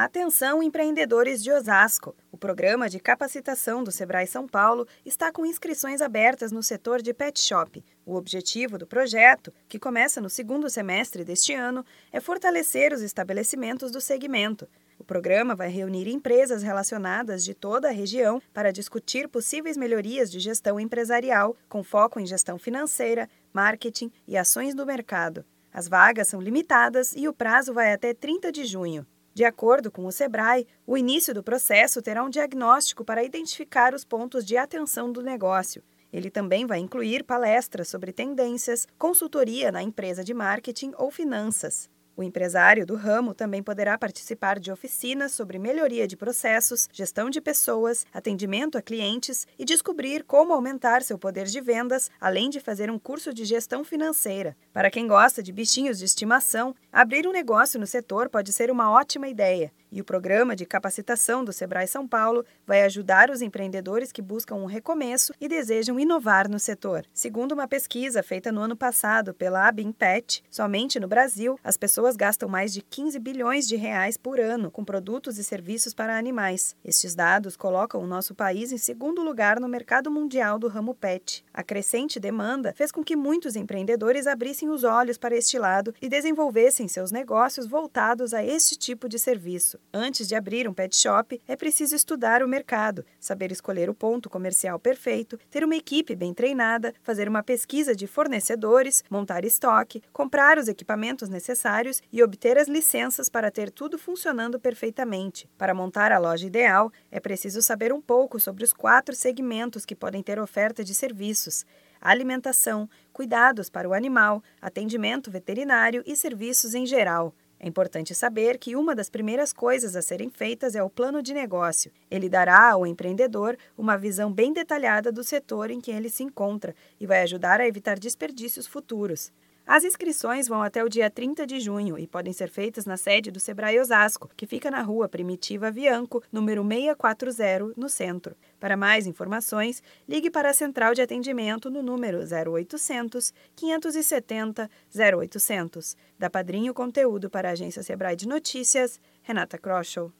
Atenção, empreendedores de Osasco! O programa de capacitação do Sebrae São Paulo está com inscrições abertas no setor de pet shop. O objetivo do projeto, que começa no segundo semestre deste ano, é fortalecer os estabelecimentos do segmento. O programa vai reunir empresas relacionadas de toda a região para discutir possíveis melhorias de gestão empresarial, com foco em gestão financeira, marketing e ações do mercado. As vagas são limitadas e o prazo vai até 30 de junho. De acordo com o Sebrae, o início do processo terá um diagnóstico para identificar os pontos de atenção do negócio. Ele também vai incluir palestras sobre tendências, consultoria na empresa de marketing ou finanças. O empresário do ramo também poderá participar de oficinas sobre melhoria de processos, gestão de pessoas, atendimento a clientes e descobrir como aumentar seu poder de vendas, além de fazer um curso de gestão financeira. Para quem gosta de bichinhos de estimação, abrir um negócio no setor pode ser uma ótima ideia. E o programa de capacitação do Sebrae São Paulo vai ajudar os empreendedores que buscam um recomeço e desejam inovar no setor. Segundo uma pesquisa feita no ano passado pela Abimpet, somente no Brasil, as pessoas gastam mais de 15 bilhões de reais por ano com produtos e serviços para animais. Estes dados colocam o nosso país em segundo lugar no mercado mundial do ramo pet. A crescente demanda fez com que muitos empreendedores abrissem os olhos para este lado e desenvolvessem seus negócios voltados a este tipo de serviço. Antes de abrir um pet shop, é preciso estudar o mercado, saber escolher o ponto comercial perfeito, ter uma equipe bem treinada, fazer uma pesquisa de fornecedores, montar estoque, comprar os equipamentos necessários e obter as licenças para ter tudo funcionando perfeitamente. Para montar a loja ideal, é preciso saber um pouco sobre os quatro segmentos que podem ter oferta de serviços alimentação, cuidados para o animal, atendimento veterinário e serviços em geral. É importante saber que uma das primeiras coisas a serem feitas é o plano de negócio. Ele dará ao empreendedor uma visão bem detalhada do setor em que ele se encontra e vai ajudar a evitar desperdícios futuros. As inscrições vão até o dia 30 de junho e podem ser feitas na sede do Sebrae Osasco, que fica na rua Primitiva Vianco, número 640, no centro. Para mais informações, ligue para a central de atendimento no número 0800 570 0800. Da Padrinho Conteúdo para a agência Sebrae de Notícias, Renata Kroschel.